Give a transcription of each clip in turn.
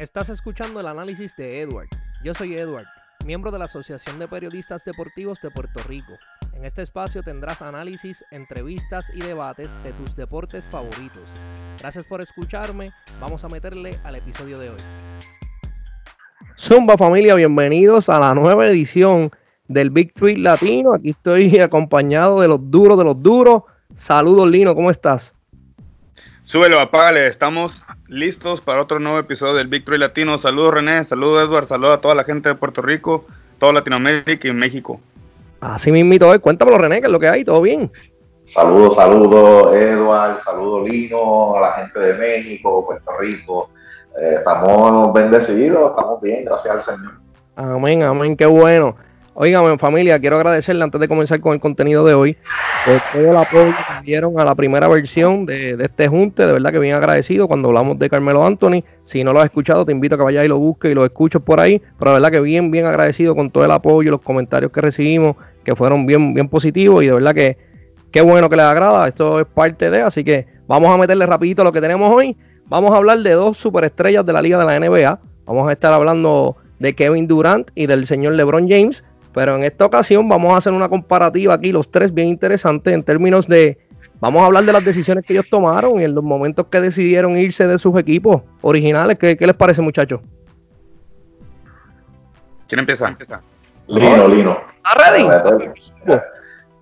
Estás escuchando el análisis de Edward. Yo soy Edward, miembro de la Asociación de Periodistas Deportivos de Puerto Rico. En este espacio tendrás análisis, entrevistas y debates de tus deportes favoritos. Gracias por escucharme. Vamos a meterle al episodio de hoy. Zumba familia, bienvenidos a la nueva edición del Big Tweet Latino. Aquí estoy acompañado de los duros de los duros. Saludos Lino, ¿cómo estás? Súbelo, apágale, estamos listos para otro nuevo episodio del Victory Latino. Saludos René, saludos Edward, saludos a toda la gente de Puerto Rico, toda Latinoamérica y México. Así mismito hoy, cuéntamelo René, ¿qué es lo que hay? ¿Todo bien? Saludos, saludos Edward, saludos Lino, a la gente de México, Puerto Rico. Eh, estamos bendecidos, estamos bien, gracias al Señor. Amén, amén, qué bueno. Oigan, familia, quiero agradecerle antes de comenzar con el contenido de hoy por todo el apoyo que dieron a la primera versión de, este junte. De verdad que bien agradecido cuando hablamos de Carmelo Anthony. Si no lo has escuchado, te invito a que vayas y lo busques y lo escuches por ahí. Pero de verdad que bien, bien agradecido con todo el apoyo y los comentarios que recibimos, que fueron bien, bien positivos. Y de verdad que qué bueno que les agrada. Esto es parte de, así que vamos a meterle rapidito lo que tenemos hoy. Vamos a hablar de dos superestrellas de la liga de la NBA. Vamos a estar hablando de Kevin Durant y del señor LeBron James. Pero en esta ocasión vamos a hacer una comparativa aquí, los tres bien interesantes en términos de, vamos a hablar de las decisiones que ellos tomaron y en los momentos que decidieron irse de sus equipos originales. ¿Qué, les parece muchachos? ¿Quién empieza? Lino, Lino. ¿Está ready?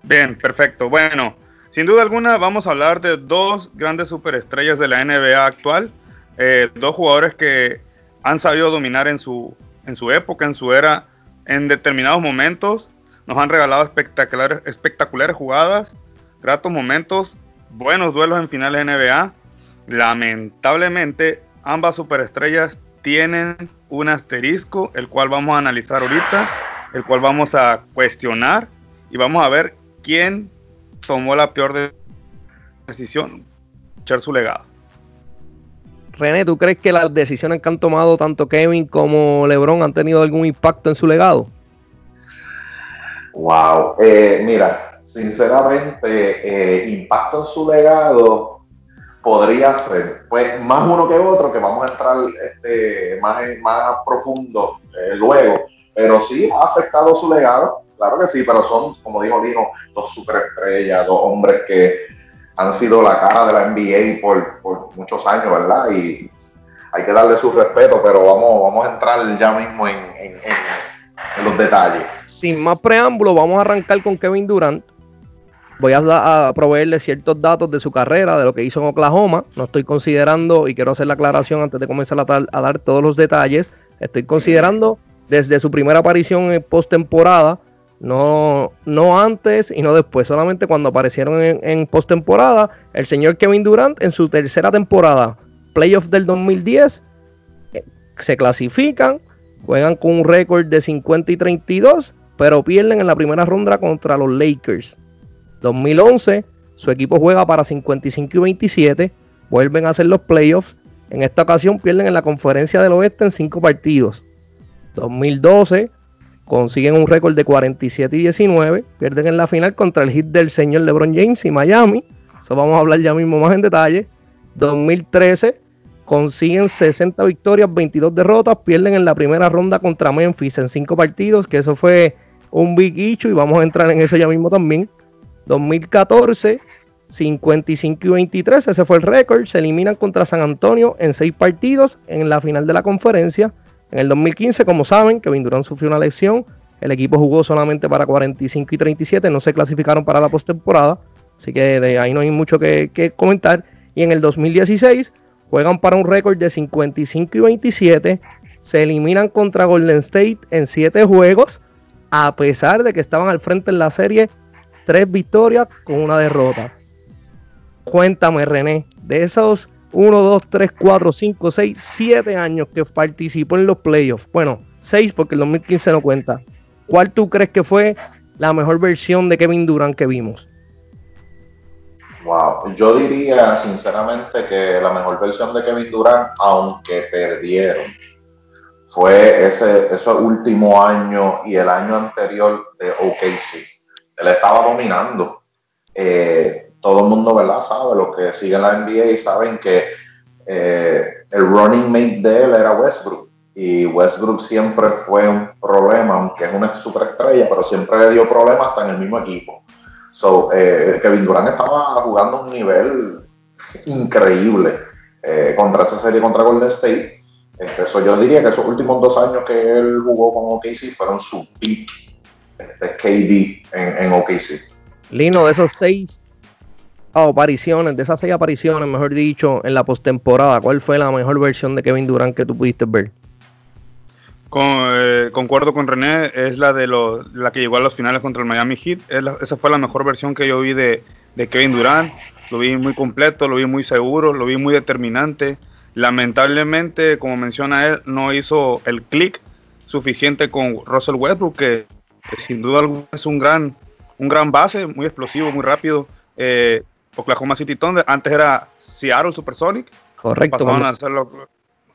Bien, perfecto. Bueno, sin duda alguna vamos a hablar de dos grandes superestrellas de la NBA actual. Eh, dos jugadores que han sabido dominar en su, en su época, en su era en determinados momentos nos han regalado espectaculares, jugadas, gratos momentos, buenos duelos en finales NBA. Lamentablemente, ambas superestrellas tienen un asterisco, el cual vamos a analizar ahorita, el cual vamos a cuestionar y vamos a ver quién tomó la peor decisión, echar su legado. René, ¿tú crees que las decisiones que han tomado tanto Kevin como LeBron han tenido algún impacto en su legado? Wow, eh, mira, sinceramente, eh, impacto en su legado podría ser, pues más uno que otro, que vamos a entrar este, más, más profundo eh, luego, pero sí ha afectado su legado, claro que sí, pero son, como dijo Lino, dos superestrellas, dos hombres que han sido la cara de la NBA por, muchos años, ¿verdad? Y hay que darle su respeto, pero vamos, vamos a entrar ya mismo en, los detalles. Sin más preámbulo, vamos a arrancar con Kevin Durant. Voy a, proveerle ciertos datos de su carrera, de lo que hizo en Oklahoma. No estoy considerando, y quiero hacer la aclaración antes de comenzar a, a dar todos los detalles, estoy considerando desde su primera aparición en postemporada no, no antes y no después, solamente cuando aparecieron en, postemporada. El señor Kevin Durant en su tercera temporada, playoff del 2010, eh, se clasifican, juegan con un récord de 50 y 32, pero pierden en la primera ronda contra los Lakers. 2011, su equipo juega para 55 y 27, vuelven a hacer los playoffs. En esta ocasión pierden en la conferencia del oeste en 5 partidos. 2012 consiguen un récord de 47 y 19, pierden en la final contra el hit del señor LeBron James y Miami. Eso vamos a hablar ya mismo más en detalle. 2013 consiguen 60 victorias, 22 derrotas, pierden en la primera ronda contra Memphis en 5 partidos, que eso fue un big issue y vamos a entrar en eso ya mismo también. 2014 55 y 23, ese fue el récord, se eliminan contra San Antonio en 6 partidos en la final de la conferencia. En el 2015, como saben, Kevin Durant sufrió una lesión. El equipo jugó solamente para 45 y 37, no se clasificaron para la postemporada. Así que de ahí no hay mucho que, comentar. Y en el 2016 juegan para un récord de 55 y 27. Se eliminan contra Golden State en 7 juegos, a pesar de que estaban al frente en la serie, 3 victorias con una derrota. Cuéntame, René, de esos 1, 2, 3, 4, 5, 6, 7 años que participó en los playoffs. Bueno, 6 porque el 2015 no cuenta. ¿Cuál tú crees que fue la mejor versión de Kevin Durant que vimos? Wow, yo diría sinceramente que la mejor versión de Kevin Durant, aunque perdieron, fue ese, ese último año y el año anterior de OKC. Él estaba dominando. Eh, todo el mundo, ¿verdad? Sabe, los que siguen la NBA saben que eh, el running mate de él era Westbrook. Y Westbrook siempre fue un problema, aunque es una superestrella, pero siempre le dio problemas hasta en el mismo equipo. So, eh, Kevin Durant estaba jugando a un nivel increíble eh, contra esa serie contra Golden State. Este, yo diría que esos últimos dos años que él jugó con OKC fueron su peak este, KD en, en OKC. Lino, de esos seis apariciones, de esas seis apariciones, mejor dicho, en la postemporada, ¿cuál fue la mejor versión de Kevin Durant que tú pudiste ver? Eh, concuerdo con René, es la de la que llegó a los finales contra el Miami Heat. esa fue la mejor versión que yo vi de, Kevin Durant. Lo vi muy completo, lo vi muy seguro, lo vi muy determinante. Lamentablemente, como menciona él, no hizo el clic suficiente con Russell Westbrook, que, sin duda alguna es un gran, un gran base, muy explosivo, muy rápido. Eh, Oklahoma City Thunder, antes era Seattle Supersonic. Correcto. Pasaron a, hacerlo,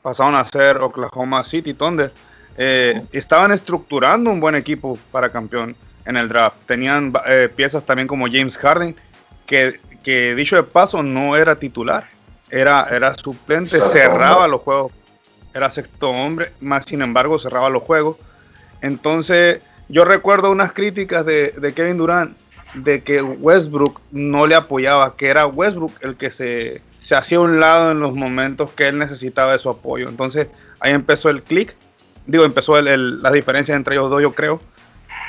pasaron a ser Oklahoma City Thunder. Eh, estaban estructurando un buen equipo para campeón en el draft. Tenían eh, piezas también como James Harden, que, dicho de paso no era titular, era, era suplente, cerraba los juegos, era sexto hombre, más sin embargo cerraba los juegos. Entonces yo recuerdo unas críticas de, de Kevin Durant de que Westbrook no le apoyaba, que era Westbrook el que se, se hacía un lado en los momentos que él necesitaba de su apoyo. Entonces ahí empezó el click digo, empezó el, la diferencia entre ellos dos, yo creo,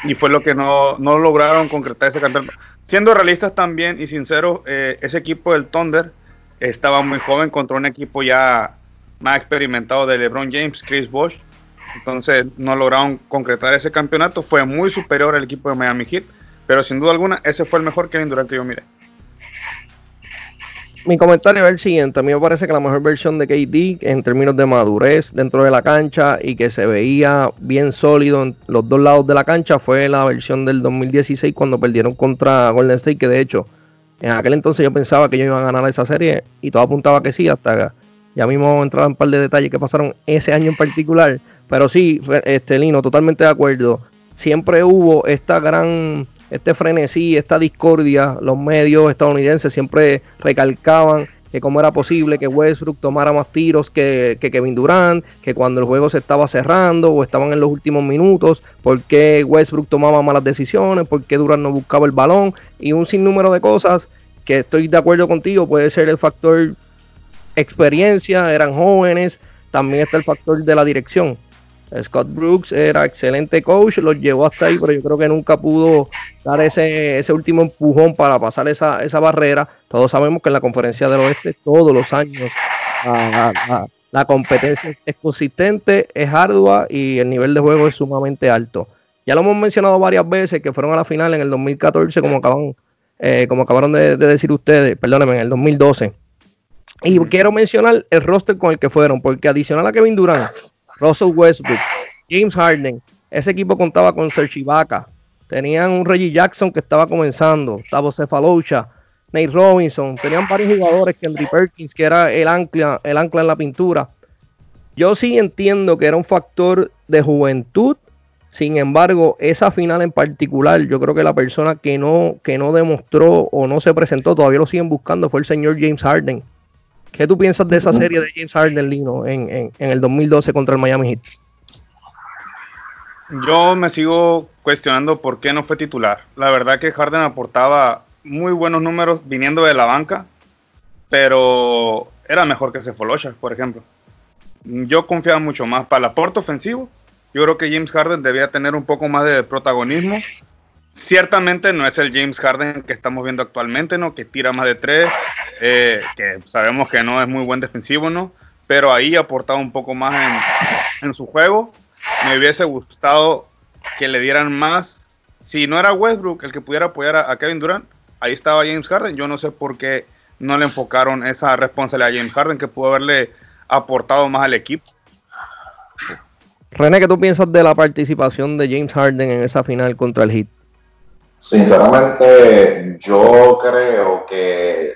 y fue lo que no, no lograron concretar ese campeonato. Siendo realistas también y sinceros, eh, ese equipo del Thunder estaba muy joven contra un equipo ya más experimentado de LeBron James, Chris Bosh. Entonces no lograron concretar ese campeonato. Fue muy superior al equipo de Miami Heat. Pero sin duda alguna, ese fue el mejor Kevin Durant que yo miré mi comentario es el siguiente. A mí me parece que la mejor versión de KD en términos de madurez dentro de la cancha y que se veía bien sólido en los dos lados de la cancha fue la versión del 2016 cuando perdieron contra Golden State, que de hecho en aquel entonces yo pensaba que ellos iban a ganar esa serie y todo apuntaba que sí, hasta ya mismo entraba en un par de detalles que pasaron ese año en particular. Pero sí, este Lino, totalmente de acuerdo. Siempre hubo esta gran este frenesí, esta discordia, los medios estadounidenses siempre recalcaban que cómo era posible que Westbrook tomara más tiros que, Kevin Durant, que cuando el juego se estaba cerrando o estaban en los últimos minutos, por qué Westbrook tomaba malas decisiones, por qué Durant no buscaba el balón y un sinnúmero de cosas que estoy de acuerdo contigo, puede ser el factor experiencia, eran jóvenes, también está el factor de la dirección. Scott Brooks era excelente coach, los llevó hasta ahí, pero yo creo que nunca pudo dar ese, ese último empujón para pasar esa, esa barrera. Todos sabemos que en la conferencia del oeste, todos los años, la, competencia es consistente, es ardua y el nivel de juego es sumamente alto. Ya lo hemos mencionado varias veces que fueron a la final en el 2014, como acaban, eh, como acabaron de, de, decir ustedes, perdónenme, en el 2012. Y quiero mencionar el roster con el que fueron, porque adicional a Kevin Durant, Russell Westbrook, James Harden. Ese equipo contaba con Serge Ibaka. Tenían un Reggie Jackson que estaba comenzando, Tavo Cefalocha, Nate Robinson. Tenían varios jugadores, Henry Perkins, que era el ancla, el ancla en la pintura. Yo sí entiendo que era un factor de juventud. Sin embargo, esa final en particular, yo creo que la persona que no, que no demostró o no se presentó, todavía lo siguen buscando, fue el señor James Harden. ¿Qué tú piensas de esa serie de James Harden, Lino, en, el 2012 contra el Miami Heat? Yo me sigo cuestionando por qué no fue titular. La verdad que Harden aportaba muy buenos números viniendo de la banca, pero era mejor que Cefalocha, por ejemplo. Yo confiaba mucho más para el aporte ofensivo. Yo creo que James Harden debía tener un poco más de protagonismo Ciertamente no es el James Harden que estamos viendo actualmente, ¿no? Que tira más de tres, eh, que sabemos que no es muy buen defensivo, ¿no? Pero ahí ha aportado un poco más en, su juego. Me hubiese gustado que le dieran más. Si no era Westbrook el que pudiera apoyar a, Kevin Durant, ahí estaba James Harden. Yo no sé por qué no le enfocaron esa responsabilidad a James Harden que pudo haberle aportado más al equipo. René, ¿qué tú piensas de la participación de James Harden en esa final contra el Heat? Sinceramente, yo creo que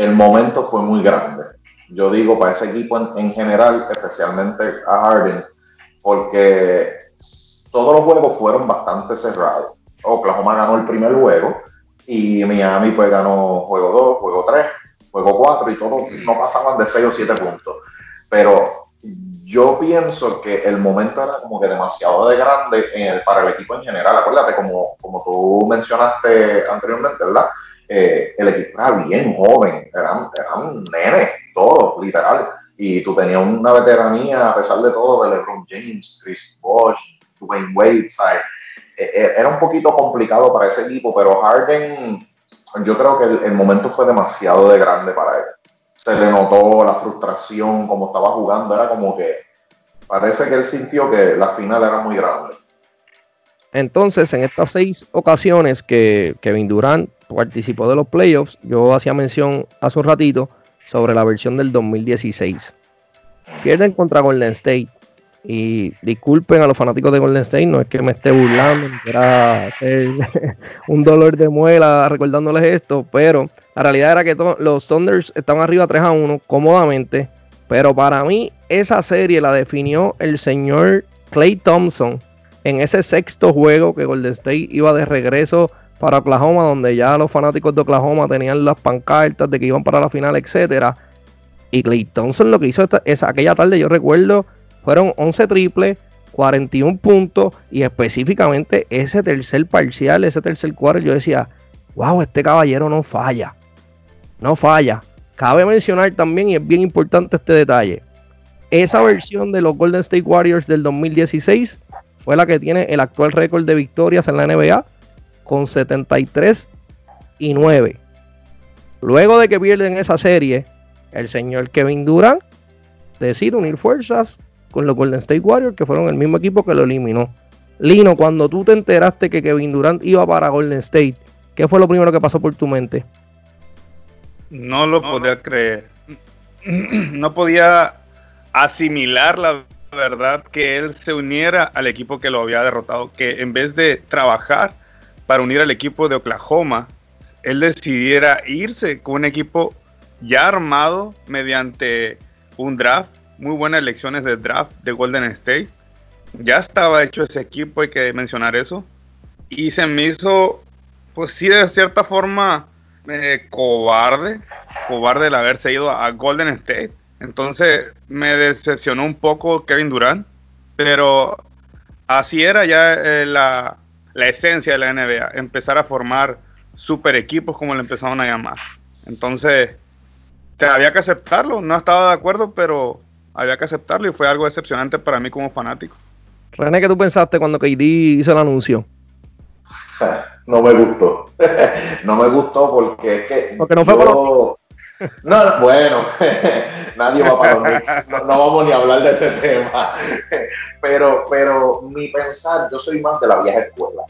el momento fue muy grande. Yo digo para ese equipo en, general, especialmente a Harden, porque todos los juegos fueron bastante cerrados. Oklahoma ganó el primer juego y Miami pues ganó juego 2, juego 3. juego 4 y todos no pasaban de 6 o 7 puntos. Pero yo pienso que el momento era como que demasiado de grande para el equipo en general. Acuérdate, como, como tú mencionaste anteriormente, ¿verdad? Eh, el equipo era bien joven, eran, eran nenes, todos, literal. Y tú tenías una veteranía, a pesar de todo, de LeBron James, Chris Bosh, Dwayne Wade, ¿sabes? E, era un poquito complicado para ese equipo, pero Harden, yo creo que el momento fue demasiado de grande para él se le notó la frustración como estaba jugando, era como que parece que él sintió que la final era muy grande. Entonces, en estas seis ocasiones que Kevin Durant participó de los playoffs, yo hacía mención hace un ratito sobre la versión del 2016. Pierden contra Golden State. Y disculpen a los fanáticos de Golden State, no es que me esté burlando, era un dolor de muela recordándoles esto, pero la realidad era que los Thunders estaban arriba 3 a 1 cómodamente. Pero para mí, esa serie la definió el señor Clay Thompson en ese sexto juego que Golden State iba de regreso para Oklahoma, donde ya los fanáticos de Oklahoma tenían las pancartas de que iban para la final, etcétera. Y Clay lo que hizo esa, aquella tarde, yo recuerdo fueron 11 triples, 41 puntos y específicamente ese tercer parcial, ese tercer cuarto, yo decía, wow, este caballero no falla. No falla. Cabe mencionar también, y es bien importante este detalle, esa versión de los Golden State Warriors del 2016 fue la que tiene el actual récord de victorias en la NBA con 73 y 9. Luego de que pierden esa serie, el señor Kevin Durant decide unir fuerzas con los Golden State Warriors, que fueron el mismo equipo que lo eliminó. Lino, cuando tú te enteraste que Kevin Durant iba para Golden State, ¿qué fue lo primero que pasó por tu mente? No lo podía creer. No podía asimilar la verdad que él se uniera al equipo que lo había derrotado, que en vez de trabajar para unir al equipo de Oklahoma, él decidiera irse con un equipo ya armado mediante un draft muy buenas elecciones de draft de Golden State. Ya estaba hecho ese equipo, hay que mencionar eso. Y se me hizo, pues sí, de cierta forma, eh, cobarde, cobarde el haberse ido a Golden State. Entonces me decepcionó un poco Kevin Durant, pero así era ya eh, la, la, esencia de la NBA, empezar a formar super equipos como le empezaron a llamar. Entonces, había que aceptarlo, no estaba de acuerdo, pero había que aceptarlo y fue algo decepcionante para mí como fanático. René, ¿qué tú pensaste cuando KD hizo el anuncio? No me gustó. no me gustó porque es que. Porque no fue por los No, bueno, nadie va para los no, vamos ni a hablar de ese tema. pero, pero mi pensar, yo soy más de la vieja escuela.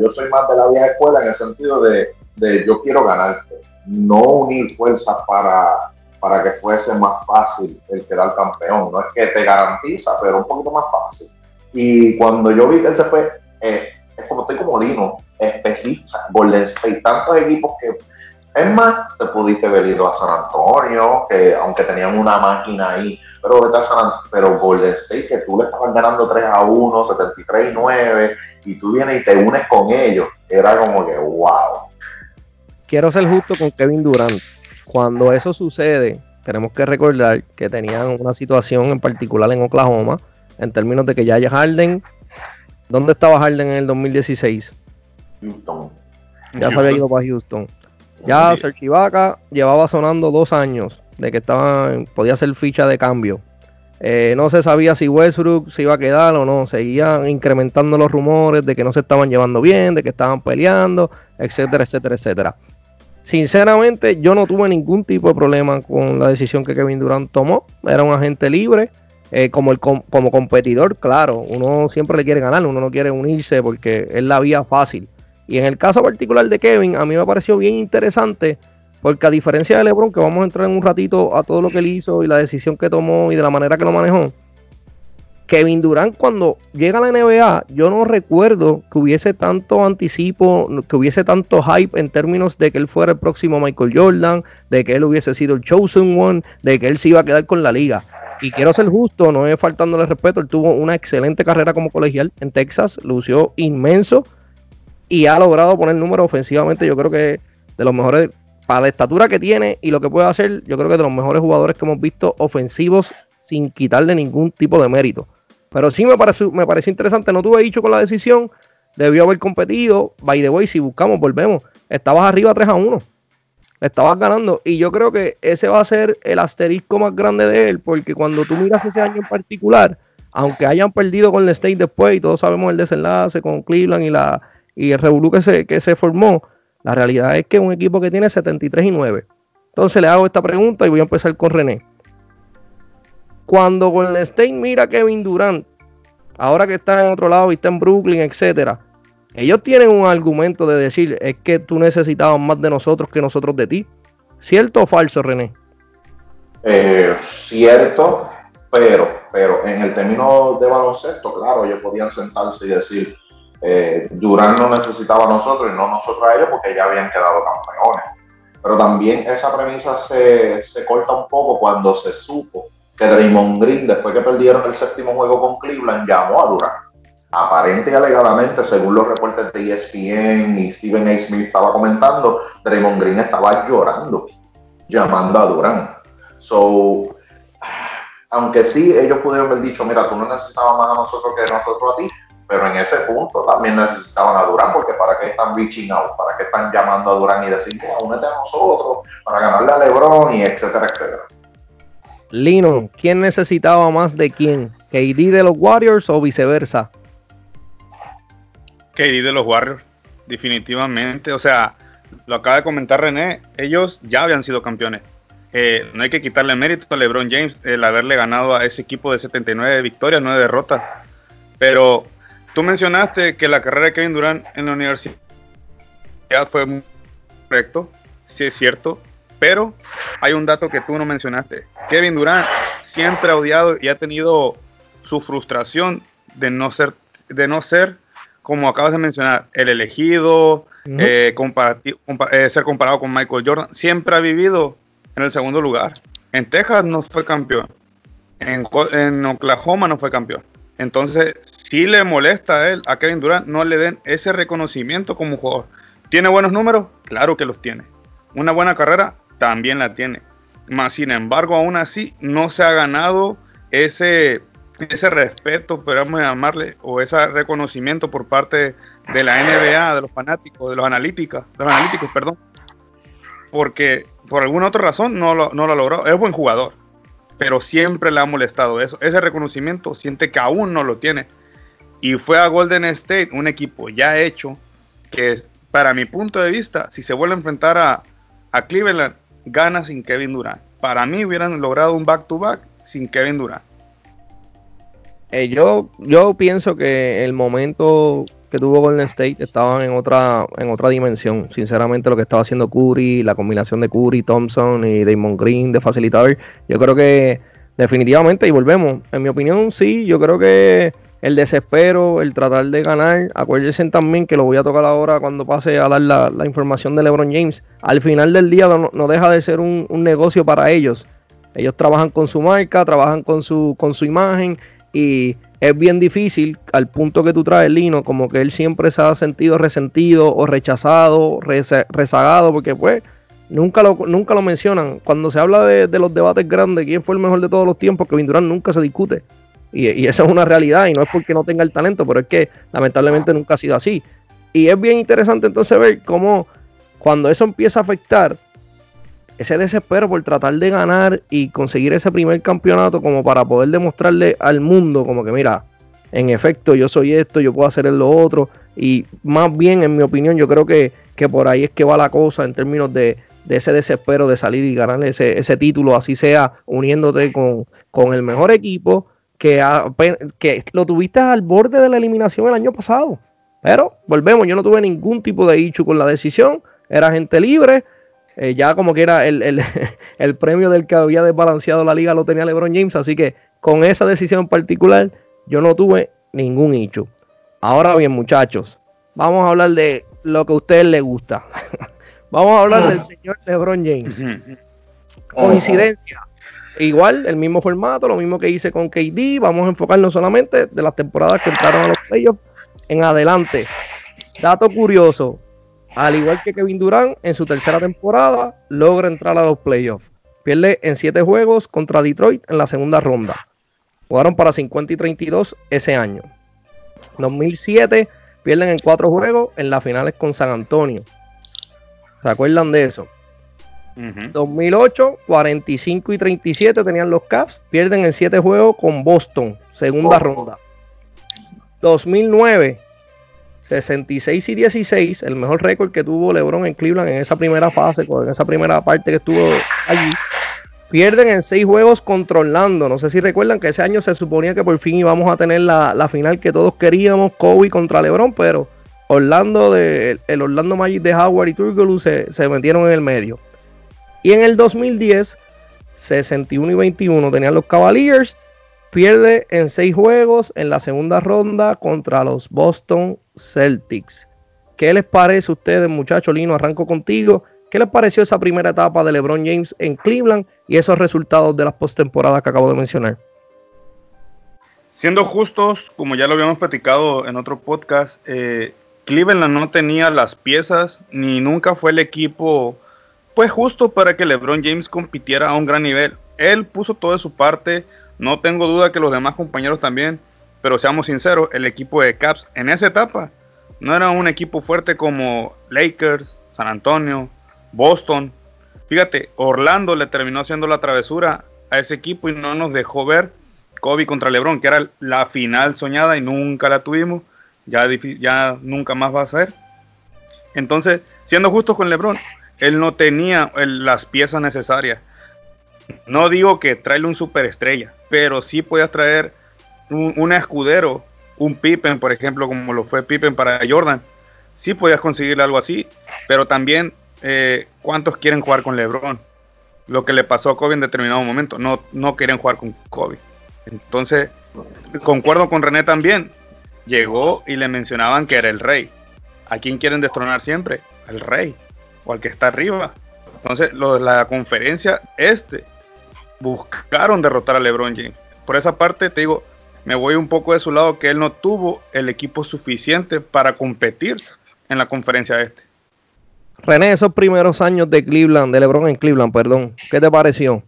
yo soy más de la vieja escuela en el sentido de, de yo quiero ganarte. No unir fuerzas para, para que fuese más fácil el quedar campeón. No es que te garantiza, pero un poquito más fácil. Y cuando yo vi que él se fue, eh, es como estoy como Lino, específica, Golden tantos equipos que, es más, te pudiste haber ido a San Antonio, que aunque tenían una máquina ahí, pero vete a San pero Golden State, que tú le estabas ganando 3 a 1, 73 y 9, y tú vienes y te unes con ellos, era como que, wow. Quiero ser justo con Kevin Durant cuando eso sucede, tenemos que recordar que tenían una situación en particular en Oklahoma, en términos de que ya haya Harden. ¿Dónde estaba Harden en el 2016? Houston. Ya se había ido para Houston. Ya Sergi llevaba sonando dos años de que estaba, podía ser ficha de cambio. Eh, no se sabía si Westbrook se iba a quedar o no. Seguían incrementando los rumores de que no se estaban llevando bien, de que estaban peleando, etcétera, etcétera, etcétera. Sinceramente, yo no tuve ningún tipo de problema con la decisión que Kevin Durant tomó. Era un agente libre. Eh, como, el, como competidor, claro, uno siempre le quiere ganar, uno no quiere unirse porque es la vía fácil. Y en el caso particular de Kevin, a mí me pareció bien interesante porque a diferencia de LeBron, que vamos a entrar en un ratito a todo lo que él hizo y la decisión que tomó y de la manera que lo manejó, Kevin Durant cuando llega a la NBA, yo no recuerdo que hubiese tanto anticipo, que hubiese tanto hype en términos de que él fuera el próximo Michael Jordan, de que él hubiese sido el chosen one, de que él se iba a quedar con la liga. Y quiero ser justo, no es faltándole respeto, él tuvo una excelente carrera como colegial en Texas, lució inmenso y ha logrado poner números ofensivamente, yo creo que de los mejores para la estatura que tiene y lo que puede hacer, yo creo que de los mejores jugadores que hemos visto ofensivos sin quitarle ningún tipo de mérito. Pero sí me pareció, me pareció interesante, no tuve dicho con la decisión, debió haber competido. By the way, si buscamos, volvemos. Estabas arriba 3 a 1. Estabas ganando. Y yo creo que ese va a ser el asterisco más grande de él, porque cuando tú miras ese año en particular, aunque hayan perdido con el State después, y todos sabemos el desenlace con Cleveland y, la, y el revolú que se, que se formó, la realidad es que un equipo que tiene 73 y 9. Entonces le hago esta pregunta y voy a empezar con René. Cuando Golden State mira Kevin Durant, ahora que está en otro lado y está en Brooklyn, etcétera, ellos tienen un argumento de decir es que tú necesitabas más de nosotros que nosotros de ti. ¿Cierto o falso, René? Eh, cierto, pero, pero en el término de baloncesto, claro, ellos podían sentarse y decir, eh, Durán no necesitaba a nosotros y no nosotros a ellos porque ya habían quedado campeones. Pero también esa premisa se, se corta un poco cuando se supo que Draymond Green, después que perdieron el séptimo juego con Cleveland, llamó a Durán. Aparente y alegadamente, según los reportes de ESPN y Stephen A. Smith estaba comentando, Draymond Green estaba llorando, llamando a Durán. So, aunque sí, ellos pudieron haber dicho, mira, tú no necesitabas más a nosotros que nosotros a ti, pero en ese punto también necesitaban a Durán, porque para qué están reaching out, para qué están llamando a Durán y decir, únete a nosotros, para ganarle a LeBron y etcétera, etcétera. Lino, ¿quién necesitaba más de quién? ¿KD de los Warriors o viceversa? KD de los Warriors, definitivamente. O sea, lo acaba de comentar René, ellos ya habían sido campeones. Eh, no hay que quitarle mérito a LeBron James el haberle ganado a ese equipo de 79 victorias, 9 derrotas. Pero tú mencionaste que la carrera de Kevin Durant en la universidad fue correcto, sí es cierto, pero hay un dato que tú no mencionaste. Kevin Durant siempre ha odiado y ha tenido su frustración de no ser, de no ser como acabas de mencionar, el elegido, eh, eh, ser comparado con Michael Jordan. Siempre ha vivido en el segundo lugar. En Texas no fue campeón. En, en Oklahoma no fue campeón. Entonces, si le molesta a él, a Kevin Durant, no le den ese reconocimiento como jugador. ¿Tiene buenos números? Claro que los tiene. Una buena carrera también la tiene. Más sin embargo, aún así, no se ha ganado ese, ese respeto, podríamos llamarle, o ese reconocimiento por parte de la NBA, de los fanáticos, de los analíticos, de los analíticos, perdón. Porque por alguna otra razón no lo, no lo ha logrado. Es buen jugador, pero siempre le ha molestado eso. Ese reconocimiento siente que aún no lo tiene. Y fue a Golden State, un equipo ya hecho, que para mi punto de vista, si se vuelve a enfrentar a, a Cleveland, gana sin Kevin Durant. Para mí hubieran logrado un back-to-back sin Kevin Durant. Eh, yo, yo pienso que el momento que tuvo Golden State estaban en otra, en otra dimensión. Sinceramente, lo que estaba haciendo Curry, la combinación de Curry, Thompson y Damon Green de facilitador, yo creo que definitivamente, y volvemos, en mi opinión, sí, yo creo que el desespero, el tratar de ganar. Acuérdense también que lo voy a tocar ahora cuando pase a dar la, información de LeBron James. Al final del día no, deja de ser un, negocio para ellos. Ellos trabajan con su marca, trabajan con su, con su imagen y es bien difícil al punto que tú traes, Lino, como que él siempre se ha sentido resentido o rechazado, rezagado, porque pues nunca lo, nunca lo mencionan. Cuando se habla de, de los debates grandes, quién fue el mejor de todos los tiempos, Kevin Durant nunca se discute. Y, esa es una realidad y no es porque no tenga el talento, pero es que lamentablemente nunca ha sido así. Y es bien interesante entonces ver cómo cuando eso empieza a afectar ese desespero por tratar de ganar y conseguir ese primer campeonato como para poder demostrarle al mundo como que mira, en efecto yo soy esto, yo puedo hacer lo otro. Y más bien, en mi opinión, yo creo que, que por ahí es que va la cosa en términos de, ese desespero de salir y ganar ese, ese título, así sea uniéndote con, con el mejor equipo que, que lo tuviste al borde de la eliminación el año pasado. Pero volvemos, yo no tuve ningún tipo de hecho con la decisión. Era gente libre. Eh, ya como que era el, el, premio del que había desbalanceado la liga lo tenía LeBron James. Así que con esa decisión en particular yo no tuve ningún hecho. Ahora bien, muchachos, vamos a hablar de lo que a ustedes les gusta. vamos a hablar del señor LeBron James. Coincidencia. Igual, el mismo formato, lo mismo que hice con KD. Vamos a enfocarnos solamente de las temporadas que entraron a los playoffs en adelante. Dato curioso: al igual que Kevin Durant, en su tercera temporada logra entrar a los playoffs. Pierde en siete juegos contra Detroit en la segunda ronda. Jugaron para 50 y 32 ese año. 2007 pierden en cuatro juegos en las finales con San Antonio. ¿Se acuerdan de eso? 2008, 45 y 37 tenían los Cavs, pierden en 7 juegos con Boston, segunda ronda. 2009, 66 y 16, el mejor récord que tuvo LeBron en Cleveland en esa primera fase, en esa primera parte que estuvo allí. Pierden en 6 juegos controlando. No sé si recuerdan que ese año se suponía que por fin íbamos a tener la, final que todos queríamos, Kobe contra LeBron, pero Orlando de, el Orlando Magic de Howard y Turkoglu se, se metieron en el medio. Y en el 2010, 61 y 21 tenían los Cavaliers Pierde en seis juegos en la segunda ronda contra los Boston Celtics. ¿Qué les parece a ustedes, muchachos? Lino, arranco contigo. ¿Qué les pareció esa primera etapa de LeBron James en Cleveland y esos resultados de las postemporadas que acabo de mencionar? Siendo justos, como ya lo habíamos platicado en otro podcast, eh, Cleveland no tenía las piezas ni nunca fue el equipo pues justo para que LeBron James compitiera a un gran nivel. Él puso todo de su parte, no tengo duda que los demás compañeros también, pero seamos sinceros, el equipo de Caps en esa etapa no era un equipo fuerte como Lakers, San Antonio, Boston. Fíjate, Orlando le terminó haciendo la travesura a ese equipo y no nos dejó ver Kobe contra LeBron, que era la final soñada y nunca la tuvimos. Ya, ya nunca más va a ser. Entonces, siendo justos con LeBron, él no tenía las piezas necesarias. No digo que traerle un superestrella, pero sí podías traer un, escudero, un Pippen, por ejemplo, como lo fue Pippen para Jordan. Sí podías conseguir algo así, pero también eh, cuántos quieren jugar con LeBron. Lo que le pasó a Kobe en determinado momento, no, no quieren jugar con Kobe. Entonces, concuerdo con René también. Llegó y le mencionaban que era el rey. ¿A quién quieren destronar siempre? Al rey o al que está arriba. Entonces, lo de la conferencia este buscaron derrotar a LeBron James. Por esa parte, te digo, me voy un poco de su lado que él no tuvo el equipo suficiente para competir en la conferencia este. René, esos primeros años de Cleveland, de LeBron en Cleveland, perdón, ¿qué te pareció?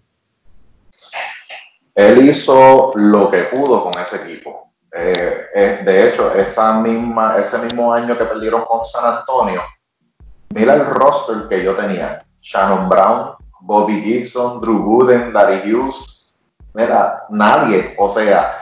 Él hizo lo que pudo con ese equipo. Eh, de hecho, esa misma, ese mismo año que perdieron con San Antonio, mira el roster que yo tenía. Shannon Brown, Bobby Gibson, Drew Gooden, Larry Hughes, mira, nadie, o sea,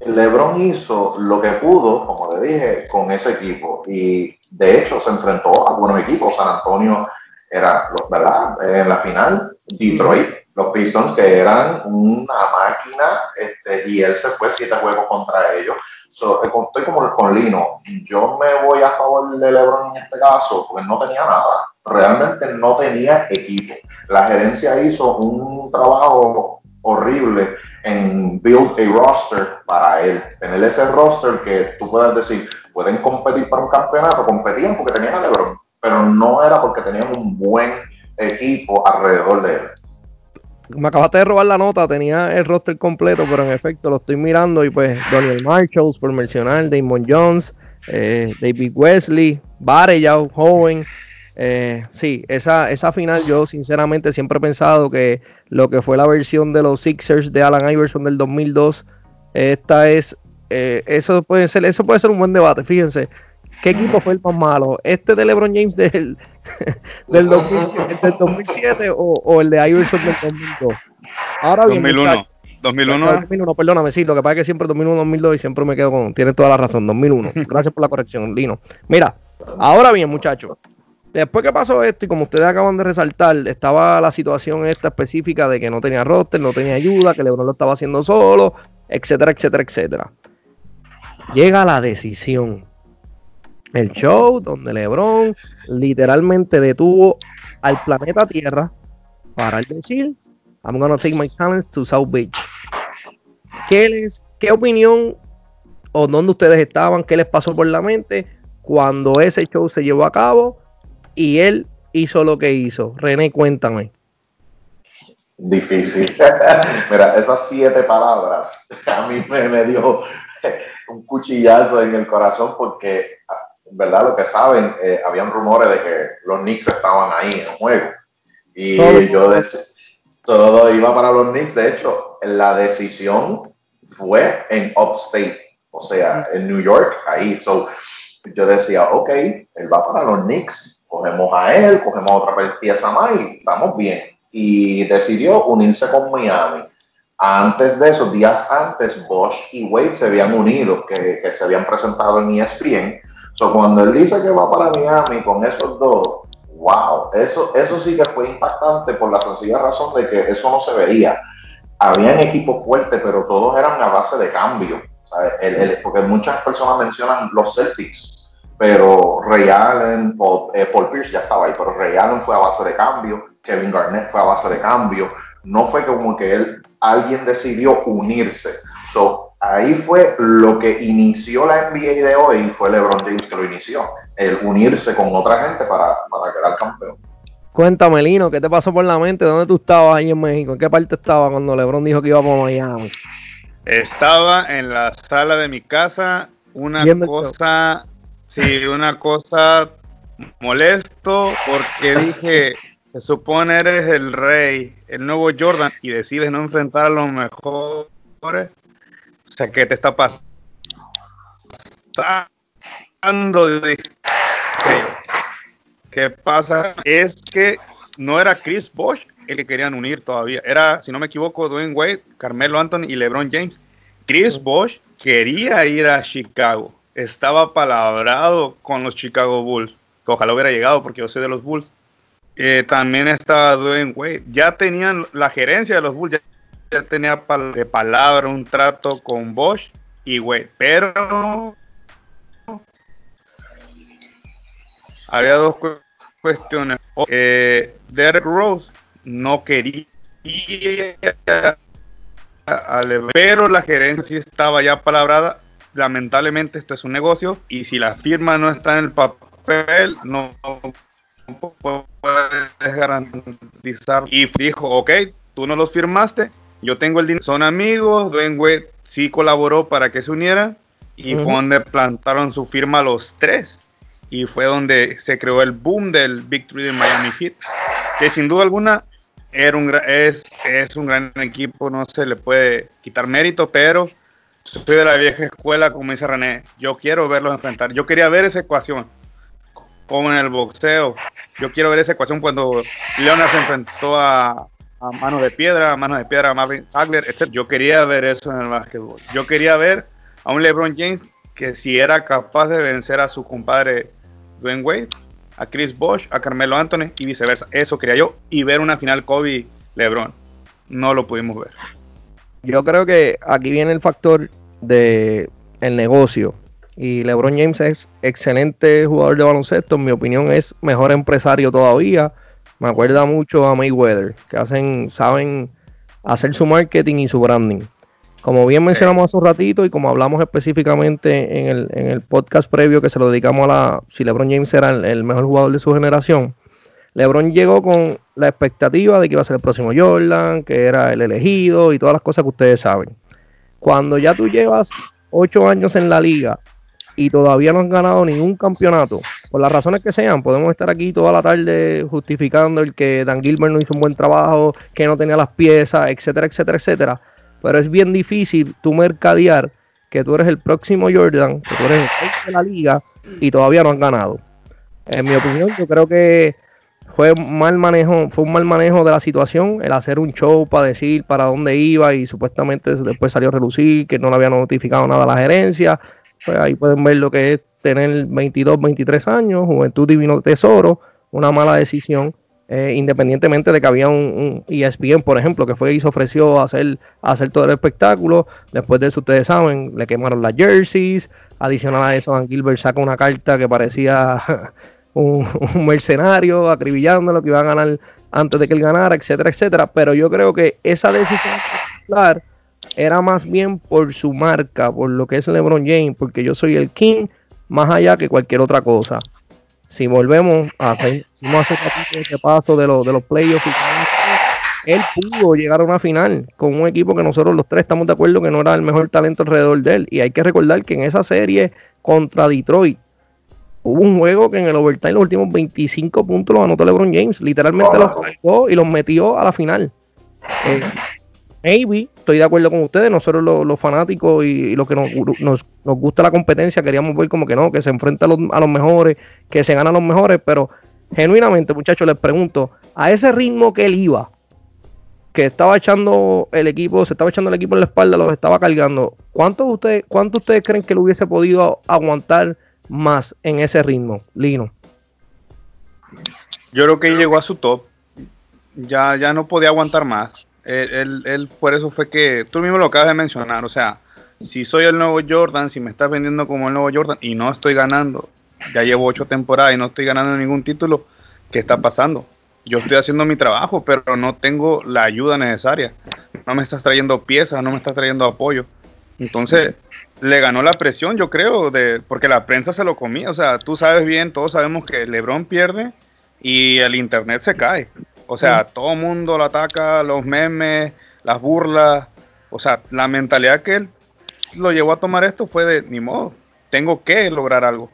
LeBron hizo lo que pudo, como le dije, con ese equipo y de hecho se enfrentó a buenos equipos. San Antonio era, ¿verdad? En la final, Detroit, los Pistons que eran una máquina este, y él se fue siete juegos contra ellos. Estoy como con Lino, yo me voy a favor de LeBron en este caso porque no tenía nada, realmente no tenía equipo la gerencia hizo un trabajo horrible en build a roster para él. Tener ese roster que tú puedas decir, pueden competir para un campeonato, competían porque tenían a LeBron, pero no era porque tenían un buen equipo alrededor de él. Me acabaste de robar la nota, tenía el roster completo, pero en efecto lo estoy mirando y pues Daniel Marshalls, por mencionar, Damon Jones, eh, David Wesley, Barreyau, joven, eh, sí, esa, esa final yo sinceramente siempre he pensado que lo que fue la versión de los Sixers de Alan Iverson del 2002, esta es, eh, eso, puede ser, eso puede ser un buen debate, fíjense. ¿Qué equipo fue el más malo? ¿Este de LeBron James del, del, 2007 o, el de Iverson del 2002? Ahora bien, 2001. 2001. 2001, perdóname, sí, lo que pasa es que siempre 2001, 2002 y siempre me quedo con, tiene toda la razón, 2001. Gracias por la corrección, Lino. Mira, ahora bien, muchachos, Después que pasó esto, y como ustedes acaban de resaltar, estaba la situación esta específica de que no tenía roster, no tenía ayuda, que LeBron lo estaba haciendo solo, etcétera, etcétera, etcétera. Llega la decisión. El show donde LeBron literalmente detuvo al planeta Tierra para decir, I'm gonna take my talents to South Beach. ¿Qué, les, ¿Qué opinión o dónde ustedes estaban? ¿Qué les pasó por la mente cuando ese show se llevó a cabo? Y él hizo lo que hizo. René, cuéntame. Difícil. Mira, esas siete palabras a mí me, dio un cuchillazo en el corazón porque ¿verdad? Lo que saben, eh, habían rumores de que los Knicks estaban ahí en juego. Y yo decía, todo iba para los Knicks. De hecho, la decisión fue en Upstate, o sea, en New York, ahí. So, yo decía, ok, él va para los Knicks. Cogemos a él, cogemos a otra pieza más y estamos bien. Y decidió unirse con Miami. Antes de esos días antes, Bosch y Wade se habían unido, que, que se habían presentado en ESPN. So, cuando él dice que va para Miami con esos dos, wow, eso, eso sí que fue impactante por la sencilla razón de que eso no se veía. Habían equipos fuertes, pero todos eran a base de cambio. Porque muchas personas mencionan los Celtics, pero Ray Allen, eh, Paul, Pierce ya estaba ahí, pero Ray Allen fue a base de cambio, Kevin Garnett fue a base de cambio. No fue como que él, alguien decidió unirse. So, ahí fue lo que inició la NBA de hoy, fue LeBron James que lo inició el unirse con otra gente para, para quedar campeón. Cuéntame, Lino, ¿qué te pasó por la mente? ¿Dónde tú estabas ahí en México? ¿En qué parte estabas cuando LeBron dijo que iba para Miami? Estaba en la sala de mi casa, una cosa, sí, una cosa molesto porque dije, se supone eres el rey, el nuevo Jordan y decides no enfrentar a los mejores. O sea, ¿qué te está pasando? ¿Qué pasa? Es que no era Chris Bosh el que querían unir todavía. Era, si no me equivoco, Dwayne Wade, Carmelo Anthony y LeBron James. Chris Bosh quería ir a Chicago. Estaba palabrado con los Chicago Bulls. Ojalá hubiera llegado porque yo soy de los Bulls. Eh, también estaba Dwayne Wade. Ya tenían la gerencia de los Bulls. Ya, tenía de palabra un trato con Bosch y Wade. Pero había dos cuestiones. Eh, Derek Rose no quería, pero la gerencia sí estaba ya palabrada. Lamentablemente esto es un negocio y si la firma no está en el papel, no puedes garantizar. Y dijo, ok, tú no los firmaste, yo tengo el dinero, son amigos, Dwayne sí colaboró para que se unieran y fue donde plantaron su firma los tres y fue donde se creó el boom del Victory de Miami Heat, que sin duda alguna es, un gran equipo, no se le puede quitar mérito, pero soy de la vieja escuela, como dice René, yo quiero verlos enfrentar, yo quería ver esa ecuación, como en el boxeo, yo quiero ver esa ecuación cuando Leonard se enfrentó a, a Mano de Piedra, a Mano de Piedra, a Marvin Hagler, etc. Yo quería ver eso en el básquetbol, yo quería ver a un LeBron James que si era capaz de vencer a su compadre Dwayne Wade, a Chris Bosh, a Carmelo Anthony y viceversa. Eso quería yo y ver una final Kobe-LeBron. No lo pudimos ver. Yo creo que aquí viene el factor de el negocio. Y LeBron James es excelente jugador de baloncesto. En mi opinión es mejor empresario todavía. Me acuerda mucho a Mayweather, que hacen, saben hacer su marketing y su branding. Como bien mencionamos hace un ratito y como hablamos específicamente en el, en el, podcast previo que se lo dedicamos a la, si LeBron James era el, mejor jugador de su generación, LeBron llegó con la expectativa de que iba a ser el próximo Jordan, que era el elegido y todas las cosas que ustedes saben. Cuando ya tú llevas ocho años en la liga y todavía no has ganado ningún campeonato, por las razones que sean, podemos estar aquí toda la tarde justificando el que Dan Gilbert no hizo un buen trabajo, que no tenía las piezas, etcétera, etcétera, etcétera pero es bien difícil tú mercadear que tú eres el próximo Jordan, que tú eres el de la liga y todavía no has ganado. En mi opinión, yo creo que fue mal manejo, fue un mal manejo de la situación, el hacer un show para decir para dónde iba y supuestamente después salió a relucir que no le había notificado nada a la gerencia. Pues ahí pueden ver lo que es tener 22, 23 años, juventud divino tesoro, una mala decisión eh, independientemente de que había un, ESPN, por ejemplo, que fue y se ofreció a hacer, todo el espectáculo. Después de eso, ustedes saben, le quemaron las jerseys. Adicional a eso, Dan Gilbert saca una carta que parecía un, mercenario, acribillando lo que iba a ganar antes de que él ganara, etcétera, etcétera. Pero yo creo que esa decisión era más bien por su marca, por lo que es LeBron James, porque yo soy el King más allá que cualquier otra cosa si volvemos a hacer, si no hace ese paso de, los de los playoffs, él pudo llegar a una final con un equipo que nosotros los tres estamos de acuerdo que no era el mejor talento alrededor de él. Y hay que recordar que en esa serie contra Detroit, hubo un juego que en el overtime los últimos 25 puntos los anotó LeBron James. Literalmente los cargó y los metió a la final. Eh, maybe, estoy de acuerdo con ustedes, nosotros los, fanáticos y, los que nos, nos, gusta la competencia, queríamos ver como que no, que se enfrenta a los, mejores, que se gana a los mejores, pero genuinamente, muchachos, les pregunto, a ese ritmo que él iba, que estaba echando el equipo, se estaba echando el equipo en la espalda, los estaba cargando, ¿cuántos ustedes, cuántos ustedes creen que lo hubiese podido aguantar más en ese ritmo, Lino? Yo creo que llegó a su top. Ya, ya no podía aguantar más. Él, él, por eso fue que tú mismo lo acabas de mencionar. O sea, si soy el nuevo Jordan, si me estás vendiendo como el nuevo Jordan y no estoy ganando, ya llevo ocho temporadas y no estoy ganando ningún título, ¿qué está pasando? Yo estoy haciendo mi trabajo, pero no tengo la ayuda necesaria. No me estás trayendo piezas, no me estás trayendo apoyo. Entonces, le ganó la presión, yo creo, de, porque la prensa se lo comía. O sea, tú sabes bien, todos sabemos que LeBron pierde y el internet se cae. O sea, todo el mundo lo ataca, los memes, las burlas. O sea, la mentalidad que él lo llevó a tomar esto fue de, ni modo, tengo que lograr algo.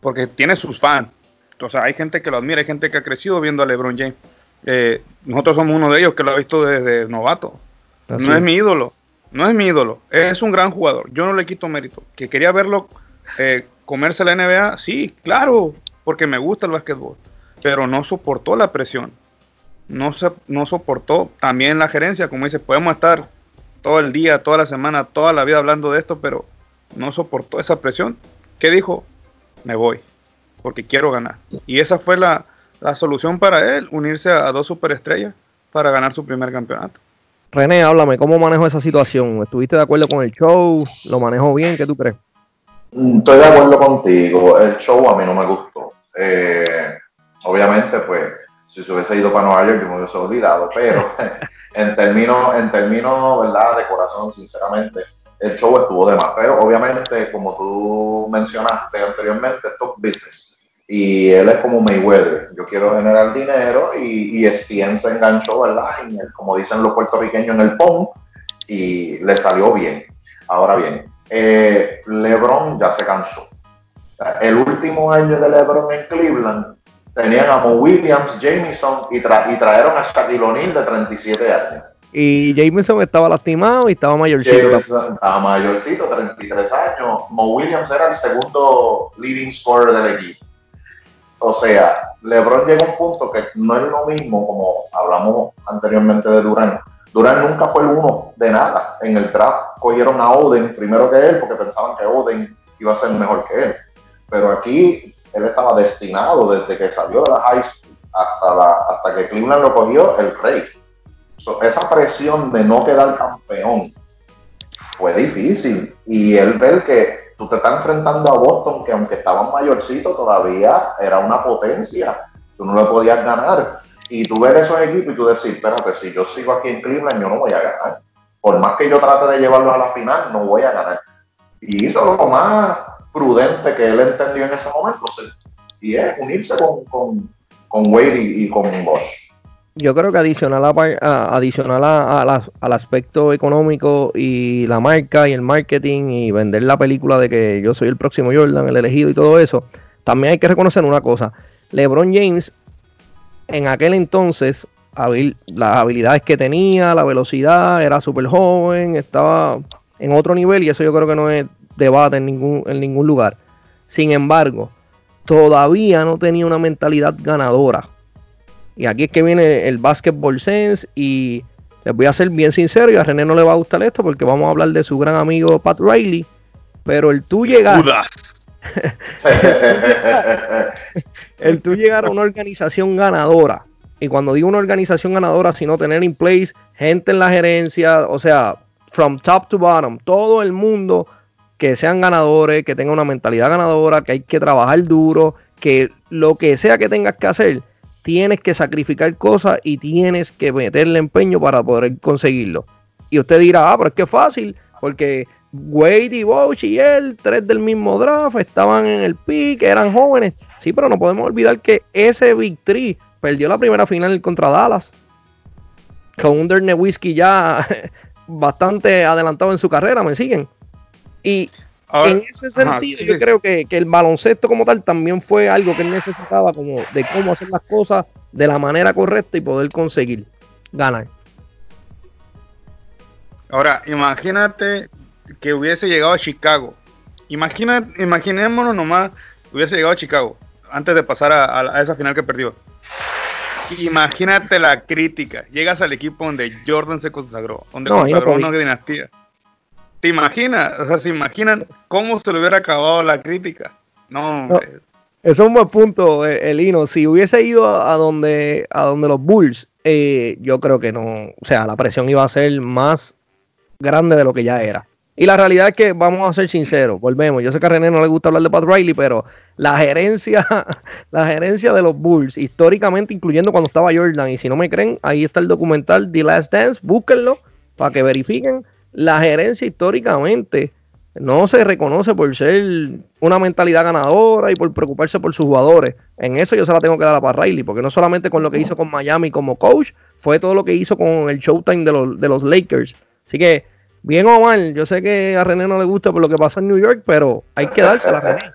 Porque tiene sus fans. O sea, hay gente que lo admira, hay gente que ha crecido viendo a LeBron James. Eh, nosotros somos uno de ellos que lo ha visto desde novato. no es mi ídolo, no es mi ídolo, es un gran jugador. Yo no le quito mérito. Que quería verlo eh, comerse la NBA, sí, claro, porque me gusta el básquetbol. Pero no soportó la presión no, se, no soportó. También la gerencia, como dice, podemos estar todo el día, toda la semana, toda la vida hablando de esto, pero no soportó esa presión. ¿Qué dijo? Me voy, porque quiero ganar. Y esa fue la, solución para él, unirse a, dos superestrellas para ganar su primer campeonato. René, háblame, ¿cómo manejó esa situación? ¿Estuviste de acuerdo con el show? ¿Lo manejó bien? ¿Qué tú crees? Estoy de acuerdo contigo. El show a mí no me gustó. Eh, obviamente, pues si se hubiese ido para Nueva York, yo me hubiese olvidado, pero en términos, en términos, ¿verdad? De corazón, sinceramente, el show estuvo de más. Pero obviamente, como tú mencionaste anteriormente, esto es business. Y él es como Mayweather. Yo quiero generar dinero y, y ESPN se enganchó, ¿verdad? como dicen los puertorriqueños, en el PON y le salió bien. Ahora bien, eh, LeBron ya se cansó. El último año de LeBron en Cleveland tenían a Mo Williams, Jameson y, trajeron a Shaquille O'Neal de 37 años. Y Jameson estaba lastimado y estaba mayorcito. estaba mayorcito, 33 años. Mo Williams era el segundo leading scorer del equipo. O sea, LeBron llegó a un punto que no es lo mismo como hablamos anteriormente de Durán. Durán nunca fue el uno de nada. En el draft cogieron a Oden primero que él porque pensaban que Oden iba a ser mejor que él. Pero aquí él estaba destinado desde que salió de la high school hasta, hasta que Cleveland lo cogió el rey. esa presión de no quedar campeón fue difícil. Y él ver que tú te estás enfrentando a Boston, que aunque estaban mayorcitos todavía era una potencia, tú no le podías ganar. Y tú ver esos equipos y tú decir, espérate, si yo sigo aquí en Cleveland, yo no voy a ganar. Por más que yo trate de llevarlos a la final, no voy a ganar. Y hizo lo más prudente que él entendió en ese momento y es unirse con, con, con Wade y, con Bosch. Yo creo que adicional, a, adicional a, al aspecto económico y la marca y el marketing y vender la película de que yo soy el próximo Jordan, el elegido y todo eso, también hay que reconocer una cosa. LeBron James en aquel entonces, las habilidades que tenía, la velocidad, era súper joven, estaba en otro nivel y eso yo creo que no es debate en ningún, en ningún lugar. Sin embargo, todavía no tenía una mentalidad ganadora. Y aquí es que viene el basketball sense y les voy a ser bien sincero y a René no le va a gustar esto porque vamos a hablar de su gran amigo Pat Riley. Pero el tú llegar... el tú llegar a una organización ganadora. Y cuando digo una organización ganadora, sino tener in place gente en la gerencia, o sea, from top to bottom, todo el mundo que sean ganadores, que tengan una mentalidad ganadora, que hay que trabajar duro, que lo que sea que tengas que hacer, tienes que sacrificar cosas y tienes que meterle empeño para poder conseguirlo. Y usted dirá, ah, pero es que fácil, porque Wade y Bosch y él, tres del mismo draft, estaban en el pick, eran jóvenes. Sí, pero no podemos olvidar que ese Victory perdió la primera final contra Dallas. Con un Whiskey ya bastante adelantado en su carrera, ¿me siguen? Y en ese sentido, yo creo que, el baloncesto como tal también fue algo que él necesitaba como de cómo hacer las cosas de la manera correcta y poder conseguir ganar. Ahora, imagínate que hubiese llegado a Chicago. Imagina, imaginémonos nomás, hubiese llegado a Chicago antes de pasar a, esa final que perdió. Imagínate la crítica. Llegas al equipo donde Jordan se consagró, donde consagró una dinastía. ¿Te imaginas? O sea, ¿se imaginan cómo se le hubiera acabado la crítica? No, Eso es un buen punto, eh, Elino. Si hubiese ido a, donde, a donde los Bulls, eh, yo creo que no. O sea, la presión iba a ser más grande de lo que ya era. Y la realidad es que vamos a ser sinceros, volvemos. Yo sé que a René no le gusta hablar de Pat Riley, pero la gerencia, la gerencia de los Bulls, históricamente, incluyendo cuando estaba Jordan, y si no me creen, ahí está el documental The Last Dance, búsquenlo para que verifiquen. La gerencia históricamente no se reconoce por ser una mentalidad ganadora y por preocuparse por sus jugadores. En eso yo se la tengo que dar a Pat Riley, porque no solamente con lo que hizo con Miami como coach, fue todo lo que hizo con el Showtime de los, de los Lakers. Así que bien o mal, yo sé que a René no le gusta por lo que pasó en New York, pero hay que dársela a René.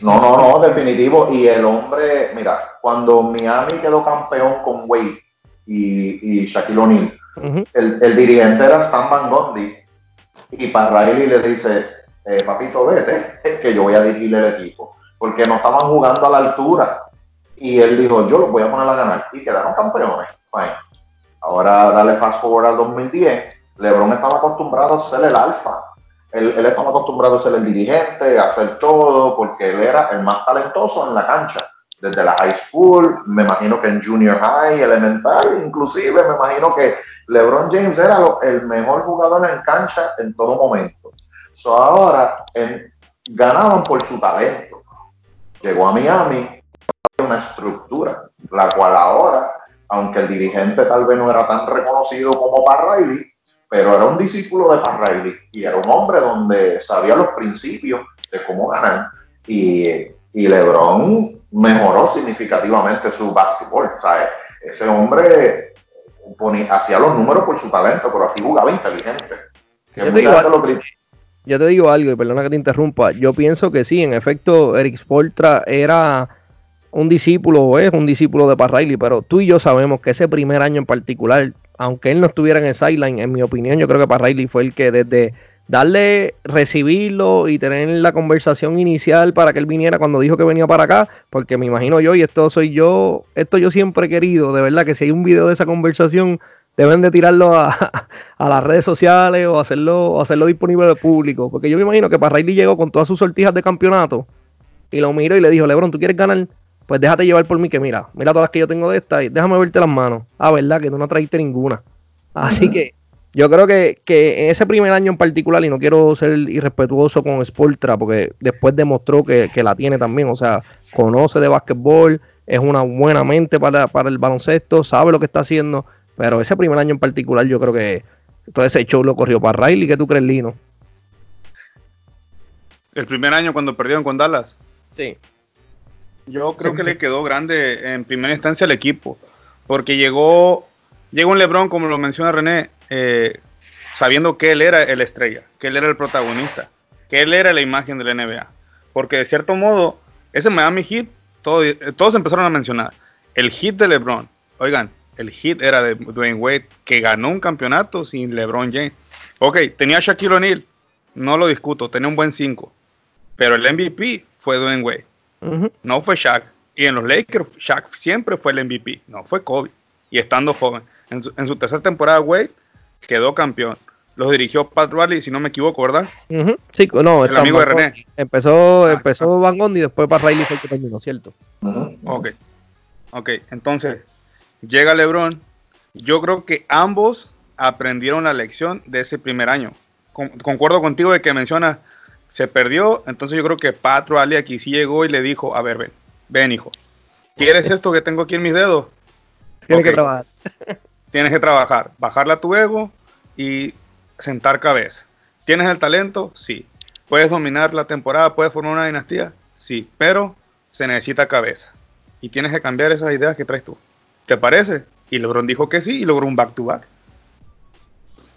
No, no, no, definitivo. Y el hombre, mira, cuando Miami quedó campeón con Wade y, y Shaquille O'Neal, el, dirigente era Stan Van Gundy. Y para Riley le dice, eh, papito, vete, que yo voy a dirigir el equipo. Porque no estaban jugando a la altura. Y él dijo, yo los voy a poner a ganar. Y quedaron campeones. Fine. Ahora dale fast forward al 2010 LeBron estaba acostumbrado a ser el alfa. Él, estaba acostumbrado a ser el dirigente, a hacer todo, porque él era el más talentoso en la cancha. Desde la high school, me imagino que en junior high, elemental, inclusive me imagino que LeBron James era el mejor jugador en cancha en todo momento. So ahora ganaban por su talento. Llegó a Miami, una estructura, la cual ahora, aunque el dirigente tal vez no era tan reconocido como para Riley, pero era un discípulo de Pat Riley y era un hombre donde sabía los principios de cómo ganar y, y LeBron mejoró significativamente su básquetbol. O sea, ese hombre hacía los números por su talento, pero aquí jugaba inteligente. Yo te, digo algo, yo te, digo algo, y perdona que te interrumpa, yo pienso que sí, en efecto, Eric Spoltra era un discípulo o es un discípulo de Pat Riley, pero tú y yo sabemos que ese primer año en particular aunque él no estuviera en el sideline, en mi opinión, yo creo que para Riley fue el que desde darle, recibirlo y tener la conversación inicial para que él viniera cuando dijo que venía para acá, porque me imagino yo, y esto soy yo, esto yo siempre he querido, de verdad que si hay un video de esa conversación, deben de tirarlo a, las redes sociales o hacerlo, hacerlo disponible al público, porque yo me imagino que para Riley llegó con todas sus sortijas de campeonato y lo miró y le dijo, Lebron, ¿tú quieres ganar? pues déjate llevar por mí que mira, mira todas las que yo tengo de estas y déjame verte las manos. Ah, verdad que tú no trajiste ninguna. Así que yo creo que, en ese primer año en particular, y no quiero ser irrespetuoso con Sportra, porque después demostró que, la tiene también, o sea, conoce de básquetbol, es una buena mente para, el baloncesto, sabe lo que está haciendo, pero ese primer año en particular yo creo que todo ese show lo corrió para Riley. ¿Qué tú crees, Lino? El primer año cuando perdieron con Dallas. Sí. Yo creo que le quedó grande en primera instancia al equipo, porque llegó, llegó un LeBron, como lo menciona René, eh, sabiendo que él era el estrella, que él era el protagonista, que él era la imagen de la NBA. Porque de cierto modo, ese Miami Heat, todos empezaron a mencionar, el hit de LeBron. Oigan, el hit era de Dwayne Wade, que ganó un campeonato sin LeBron James. Ok, tenía Shaquille O'Neal, no lo discuto, tenía un buen 5, pero el MVP fue Dwayne Wade. No fue Shaq. Y en los Lakers, Shaq siempre fue el MVP, no fue Kobe. Y estando joven. En su, tercera temporada, Wade quedó campeón. Los dirigió Pat Riley, si no me equivoco, ¿verdad? Sí, no, el amigo de René. Empezó, ah, empezó Van Gogh y después Pat Riley fue el que terminó, ¿cierto? Ok. Ok, entonces, llega LeBron. Yo creo que ambos aprendieron la lección de ese primer año. concuerdo contigo de que mencionas se perdió, entonces yo creo que Pat Riley aquí sí llegó y le dijo, a ver, ven, ven hijo, ¿quieres esto que tengo aquí en mis dedos? Tienes que trabajar. Tienes que trabajar, bajarle a tu ego y sentar cabeza. ¿Tienes el talento? Sí. ¿Puedes dominar la temporada? ¿Puedes formar una dinastía? Sí, pero se necesita cabeza. Y tienes que cambiar esas ideas que traes tú. ¿Te parece? Y LeBron dijo que sí y logró un back-to-back.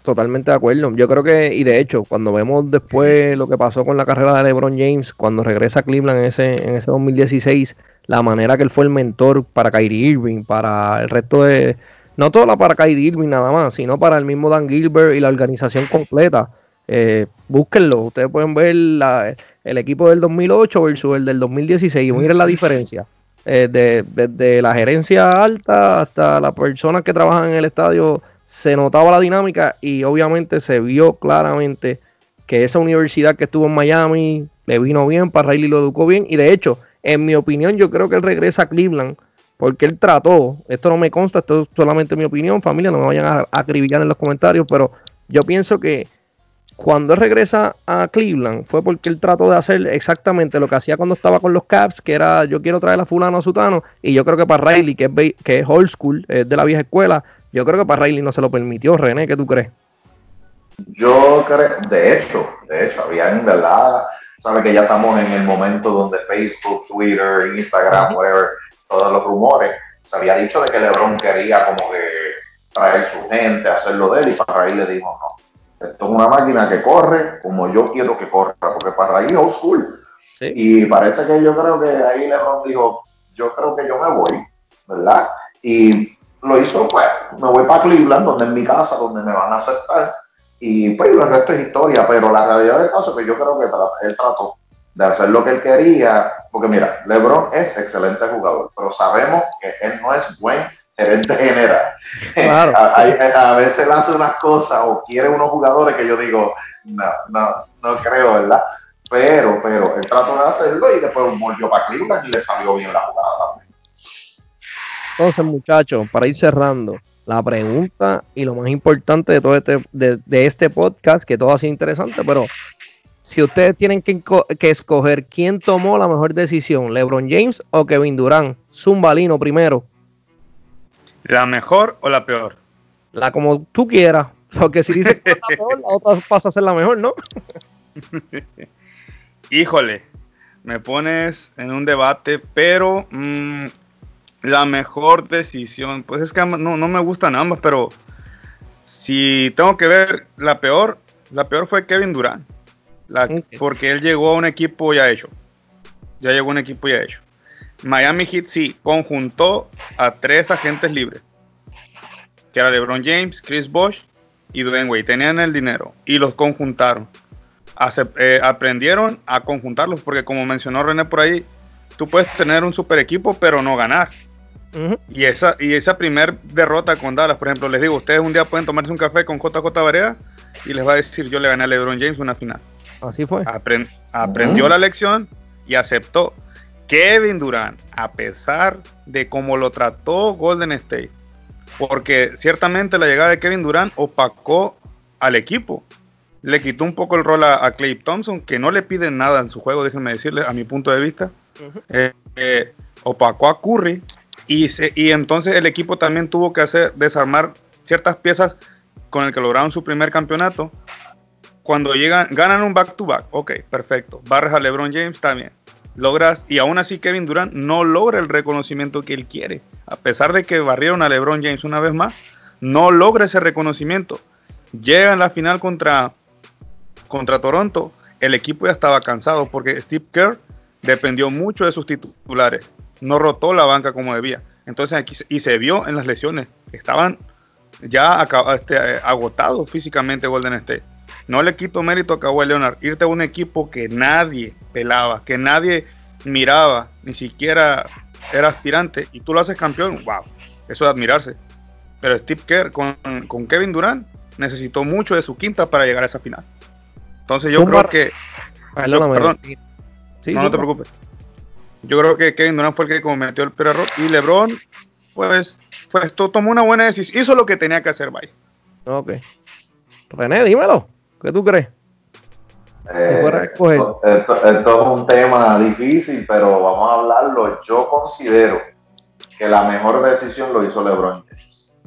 totalmente de acuerdo. Yo creo que, y de hecho, cuando vemos después lo que pasó con la carrera de LeBron James, cuando regresa a Cleveland en ese, en ese 2016, la manera que él fue el mentor para Kyrie Irving, para el resto de, no toda para Kyrie Irving nada más, sino para el mismo Dan Gilbert y la organización completa. Eh, búsquenlo, ustedes pueden ver el equipo del 2008 versus el del 2016 miren la diferencia. Eh, desde la gerencia alta hasta las personas que trabajan en el estadio se notaba la dinámica y obviamente se vio claramente que esa universidad que estuvo en Miami le vino bien, para Riley lo educó bien y de hecho, en mi opinión, yo creo que él regresa a Cleveland porque él trató, esto no me consta, esto es solamente mi opinión, familia, no me vayan a acribillar en los comentarios, pero yo pienso que cuando él regresa a Cleveland fue porque él trató de hacer exactamente lo que hacía cuando estaba con los Caps, que era yo quiero traer a fulano a Sutano, y yo creo que para Riley, que es, que es old school, es de la vieja escuela, yo creo que para Riley no se lo permitió. René, ¿qué tú crees? Yo creo, de hecho, de hecho, había en verdad, sabe que ya estamos en el momento donde Facebook, Twitter, Instagram, whatever, todos los rumores, se había dicho de que LeBron quería como que traer su gente, hacerlo de él, y para Riley le dijo no. Esto es una máquina que corre como yo quiero que corra, porque para Riley es old school. Y parece que yo creo que ahí LeBron dijo, yo creo que yo me voy, ¿verdad? Y lo hizo, pues, me voy para Cleveland, donde es mi casa, donde me van a aceptar, y pues el resto es historia, pero la realidad del caso es que yo creo que él trató de hacer lo que él quería, porque mira, LeBron es excelente jugador, pero sabemos que él no es buen gerente general. Claro. a, veces él hace unas cosas o quiere unos jugadores que yo digo, no, no, no creo, ¿verdad? Pero, pero él trató de hacerlo y después volvió para Cleveland y le salió bien la jugada también. Entonces, muchachos, para ir cerrando, la pregunta y lo más importante de todo este, de, este podcast, que todo ha sido interesante, pero si ustedes tienen que, escoger quién tomó la mejor decisión, LeBron James o Kevin Durant, Zumbalino primero. ¿La mejor o la peor? La como tú quieras, porque si dices que la peor, la otra pasa a ser la mejor, ¿no? Híjole, me pones en un debate, pero mm, la mejor decisión, pues es que no, no me gustan ambas, pero si tengo que ver la peor, la peor fue Kevin Durant. Porque él llegó a un equipo ya hecho. Ya llegó a un equipo ya hecho. Miami Heat sí conjuntó a tres agentes libres. Que era LeBron James, Chris Bosh y Dwayne Wade. Tenían el dinero y los conjuntaron. Eh, aprendieron a conjuntarlos porque como mencionó René por ahí, tú puedes tener un super equipo pero no ganar. Y esa, y esa primer derrota con Dallas, por ejemplo, les digo, ustedes un día pueden tomarse un café con JJ Barea y les va a decir, yo le gané a LeBron James una final. Así fue. aprendió la lección y aceptó. Kevin Durant, a pesar de cómo lo trató Golden State, porque ciertamente la llegada de Kevin Durant opacó al equipo. Le quitó un poco el rol a, Clay Thompson, que no le pide nada en su juego, déjenme decirle, a mi punto de vista. Eh, eh, opacó a Curry, y, entonces el equipo también tuvo que hacer desarmar ciertas piezas con el que lograron su primer campeonato. Cuando llegan, ganan un back-to-back, ok, perfecto. Barres a LeBron James también. Logras, y aún así Kevin Durant no logra el reconocimiento que él quiere. A pesar de que barrieron a LeBron James una vez más, no logra ese reconocimiento. Llega en la final contra, contra Toronto. El equipo ya estaba cansado porque Steve Kerr dependió mucho de sus titulares no rotó la banca como debía. Entonces aquí y se vio en las lesiones, estaban ya este, agotados físicamente Golden State. No le quito mérito a Kawhi Leonard, irte a un equipo que nadie pelaba, que nadie miraba, ni siquiera era aspirante, y tú lo haces campeón, wow, eso es admirarse. Pero Steve Kerr con, Kevin Durant necesitó mucho de su quinta para llegar a esa final. Entonces yo creo que... perdón, no, no te preocupes. Yo creo que Kevin Durant fue el que cometió el peor error. Y LeBron, pues, pues tomó una buena decisión. Hizo lo que tenía que hacer, bye. Ok. René, dímelo. ¿Qué tú crees? Eh, esto, es un tema difícil, pero vamos a hablarlo. Yo considero que la mejor decisión lo hizo LeBron James.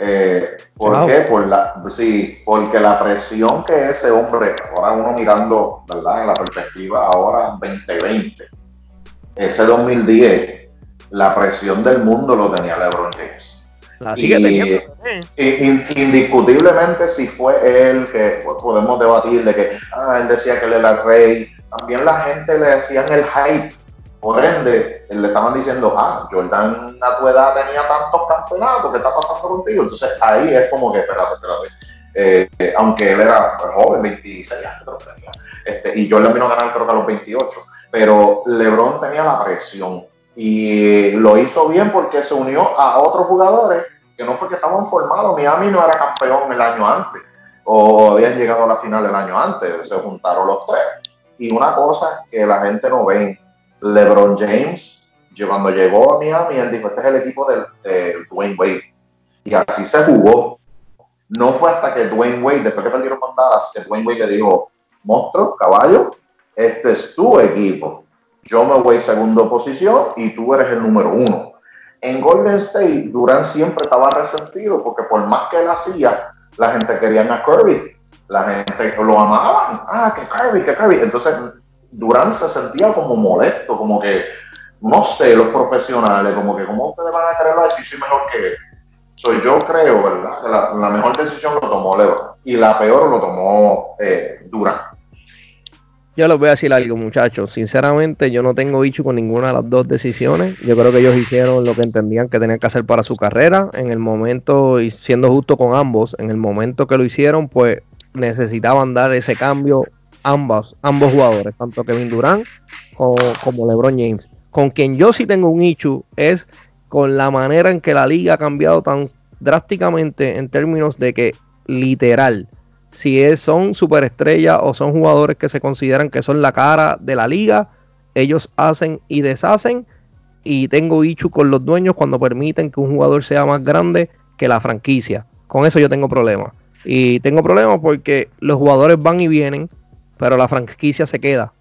Eh, ¿Por qué? Por la, sí, porque la presión que ese hombre, ahora uno mirando, ¿verdad? En la perspectiva, ahora 2020, ese 2010, la presión del mundo lo tenía LeBron James. La sigue teniendo. Indiscutiblemente si fue él, que podemos debatir de que ah, él decía que él era el rey, también la gente le decían el hype, por ende, le estaban diciendo, ah, Jordan a tu edad tenía tantos campeonatos, ¿qué está pasando contigo? Entonces ahí es como que, espérate, espérate. Eh, aunque él era joven, 26 años este, y Jordan vino a ganar creo a los 28, pero LeBron tenía la presión. Y lo hizo bien porque se unió a otros jugadores que no fue que estaban formados. Miami no era campeón el año antes o habían llegado a la final el año antes. Se juntaron los tres. Y una cosa que la gente no ve, LeBron James, cuando llegó a Miami, él dijo, este es el equipo de, de Dwayne Wade. Y así se jugó. No fue hasta que Dwayne Wade, después que perdieron con Dallas, que Dwayne Wade le dijo, monstruo, caballo, este es tu equipo yo me voy segundo posición y tú eres el número uno. En Golden State, Durant siempre estaba resentido porque por más que él hacía, la gente quería a Kirby. La gente lo amaban. Ah, que Kirby, que Kirby. Entonces, Durant se sentía como molesto, como que, no sé, los profesionales, como que, ¿cómo ustedes van a quererlo si soy mejor que él? Soy yo creo, ¿verdad? Que la, mejor decisión lo tomó Lebron y la peor lo tomó eh, Durant. Yo les voy a decir algo, muchachos. Sinceramente, yo no tengo bicho con ninguna de las dos decisiones. Yo creo que ellos hicieron lo que entendían que tenían que hacer para su carrera. En el momento, y siendo justo con ambos, en el momento que lo hicieron, pues necesitaban dar ese cambio ambos, ambos jugadores, tanto Kevin Durant como, LeBron James. Con quien yo sí tengo un issue es con la manera en que la liga ha cambiado tan drásticamente en términos de que literal si es, son superestrellas o son jugadores que se consideran que son la cara de la liga, ellos hacen y deshacen. Y tengo bicho con los dueños cuando permiten que un jugador sea más grande que la franquicia. Con eso yo tengo problemas. Y tengo problemas porque los jugadores van y vienen, pero la franquicia se queda.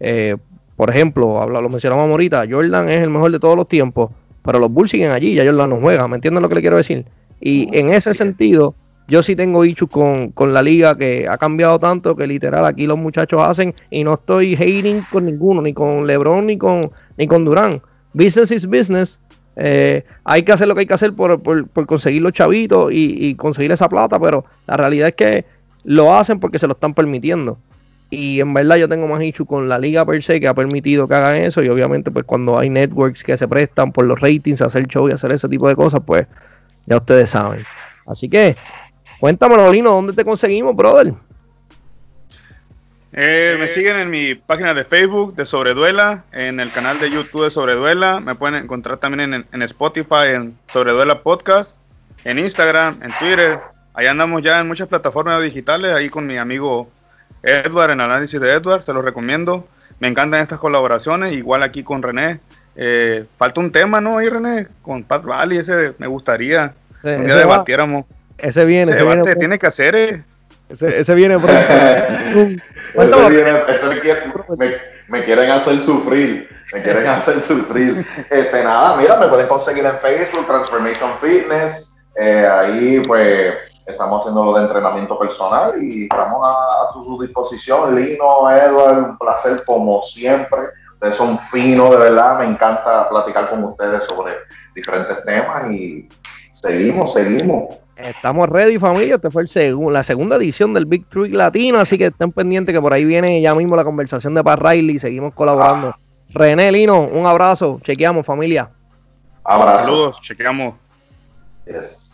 Eh, por ejemplo, lo mencionamos ahorita, Jordan es el mejor de todos los tiempos, pero los Bulls siguen allí, ya Jordan no juega, ¿me entienden lo que le quiero decir? Y en ese sentido, yo sí tengo issues con, la liga que ha cambiado tanto que literal aquí los muchachos hacen y no estoy hating con ninguno, ni con LeBron ni con, ni con Durán. Business is business. Eh, hay que hacer lo que hay que hacer por, conseguir los chavitos y, conseguir esa plata, pero la realidad es que lo hacen porque se lo están permitiendo. Y en verdad yo tengo más issues con la liga per se que ha permitido que hagan eso. Y obviamente, pues cuando hay networks que se prestan por los ratings hacer show y hacer ese tipo de cosas, pues ya ustedes saben. Así que Cuéntame, Lino, ¿dónde te conseguimos, brother? Eh, me siguen en mi página de Facebook de Sobreduela, en el canal de YouTube de Sobreduela. Me pueden encontrar también en, Spotify, en Sobreduela Podcast, en Instagram, en Twitter. Ahí andamos ya en muchas plataformas digitales, ahí con mi amigo Edward, en análisis de Edward, se los recomiendo. Me encantan estas colaboraciones, igual aquí con René. Eh, falta un tema, ¿no? Ahí René, con Pat Valley, ese me gustaría que un día debatiéramos. Ese viene. Ese, viene tiene que hacer. Eh. Ese, ese viene pronto. ese viene, me, me, quieren hacer sufrir. Me quieren hacer sufrir. Este, nada, mira, me pueden conseguir en Facebook, Transformation Fitness. Eh, ahí, pues, estamos haciendo lo de entrenamiento personal y estamos a, a su disposición. Lino, Edward, un placer como siempre. Ustedes son finos, de verdad. Me encanta platicar con ustedes sobre diferentes temas y seguimos, seguimos. Estamos ready, familia. Este fue el la segunda edición del Big Trick Latino, así que estén pendientes que por ahí viene ya mismo la conversación de Pat Riley. Seguimos colaborando. René Lino, un abrazo. Chequeamos, familia. Abrazo. Saludos, chequeamos. Yes.